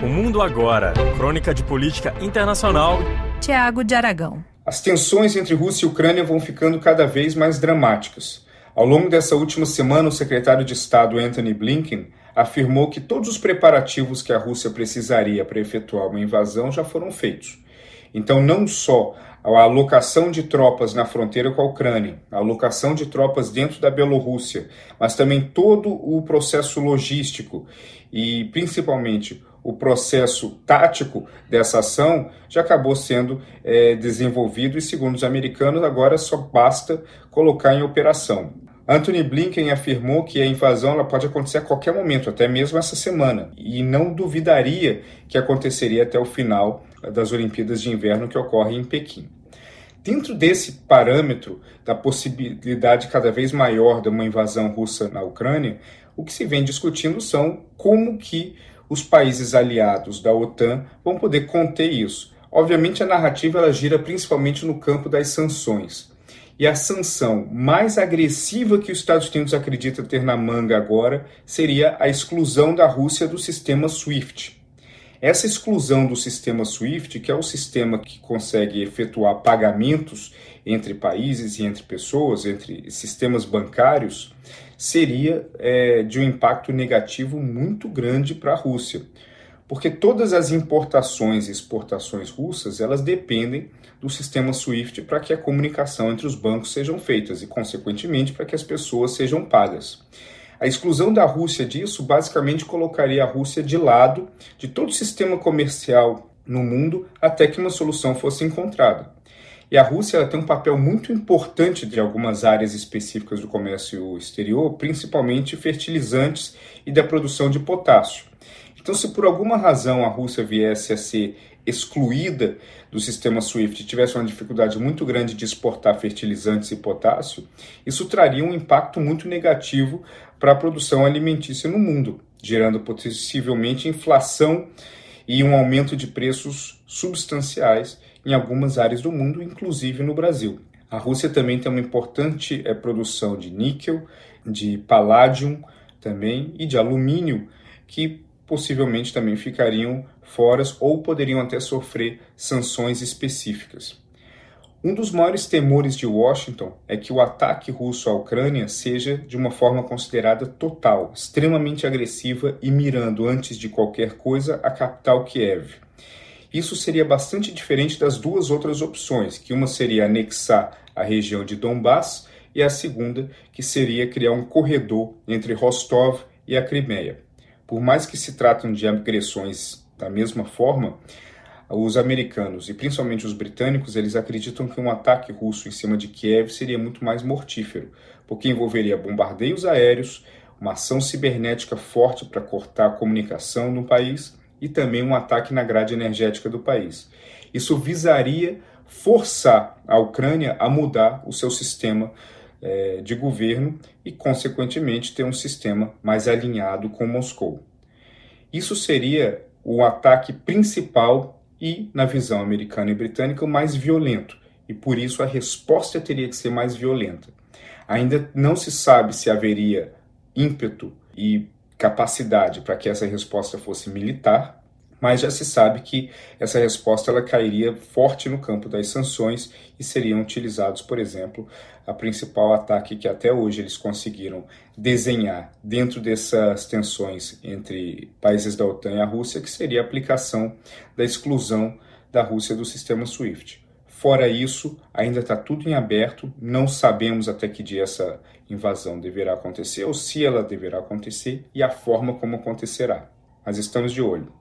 O Mundo Agora, crônica de política internacional. Tiago de Aragão. As tensões entre Rússia e Ucrânia vão ficando cada vez mais dramáticas. Ao longo dessa última semana, o secretário de Estado Anthony Blinken afirmou que todos os preparativos que a Rússia precisaria para efetuar uma invasão já foram feitos. Então, não só a alocação de tropas na fronteira com a Ucrânia, a alocação de tropas dentro da Bielorrússia, mas também todo o processo logístico e principalmente o processo tático dessa ação já acabou sendo é, desenvolvido e, segundo os americanos, agora só basta colocar em operação. Anthony Blinken afirmou que a invasão ela pode acontecer a qualquer momento, até mesmo essa semana, e não duvidaria que aconteceria até o final das Olimpíadas de Inverno que ocorrem em Pequim. Dentro desse parâmetro da possibilidade cada vez maior de uma invasão russa na Ucrânia, o que se vem discutindo são como que os países aliados da OTAN vão poder conter isso. Obviamente a narrativa ela gira principalmente no campo das sanções. E a sanção mais agressiva que os Estados Unidos acredita ter na manga agora seria a exclusão da Rússia do sistema SWIFT. Essa exclusão do sistema SWIFT, que é o sistema que consegue efetuar pagamentos entre países e entre pessoas, entre sistemas bancários, seria é, de um impacto negativo muito grande para a Rússia, porque todas as importações e exportações russas elas dependem do sistema SWIFT para que a comunicação entre os bancos sejam feitas e, consequentemente, para que as pessoas sejam pagas. A exclusão da Rússia disso basicamente colocaria a Rússia de lado de todo o sistema comercial no mundo até que uma solução fosse encontrada. E a Rússia tem um papel muito importante de algumas áreas específicas do comércio exterior, principalmente fertilizantes e da produção de potássio. Então, se por alguma razão a Rússia viesse a ser excluída do sistema SWIFT tivesse uma dificuldade muito grande de exportar fertilizantes e potássio, isso traria um impacto muito negativo para a produção alimentícia no mundo, gerando possivelmente inflação e um aumento de preços substanciais em algumas áreas do mundo, inclusive no Brasil. A Rússia também tem uma importante é, produção de níquel, de paládio também e de alumínio, que possivelmente também ficariam fora ou poderiam até sofrer sanções específicas. Um dos maiores temores de Washington é que o ataque russo à Ucrânia seja de uma forma considerada total, extremamente agressiva e mirando antes de qualquer coisa a capital Kiev. Isso seria bastante diferente das duas outras opções, que uma seria anexar a região de Donbass e a segunda que seria criar um corredor entre Rostov e a Crimeia. Por mais que se tratem de agressões da mesma forma, os americanos e principalmente os britânicos, eles acreditam que um ataque russo em cima de Kiev seria muito mais mortífero, porque envolveria bombardeios aéreos, uma ação cibernética forte para cortar a comunicação no país e também um ataque na grade energética do país. Isso visaria forçar a Ucrânia a mudar o seu sistema é, de governo e, consequentemente, ter um sistema mais alinhado com Moscou. Isso seria o ataque principal e, na visão americana e britânica, o mais violento, e por isso a resposta teria que ser mais violenta. Ainda não se sabe se haveria ímpeto e capacidade para que essa resposta fosse militar, mas já se sabe que essa resposta ela cairia forte no campo das sanções e seriam utilizados, por exemplo, a principal ataque que até hoje eles conseguiram desenhar dentro dessas tensões entre países da OTAN e a Rússia, que seria a aplicação da exclusão da Rússia do sistema SWIFT. Fora isso, ainda está tudo em aberto, não sabemos até que dia essa invasão deverá acontecer ou se ela deverá acontecer e a forma como acontecerá. Mas estamos de olho.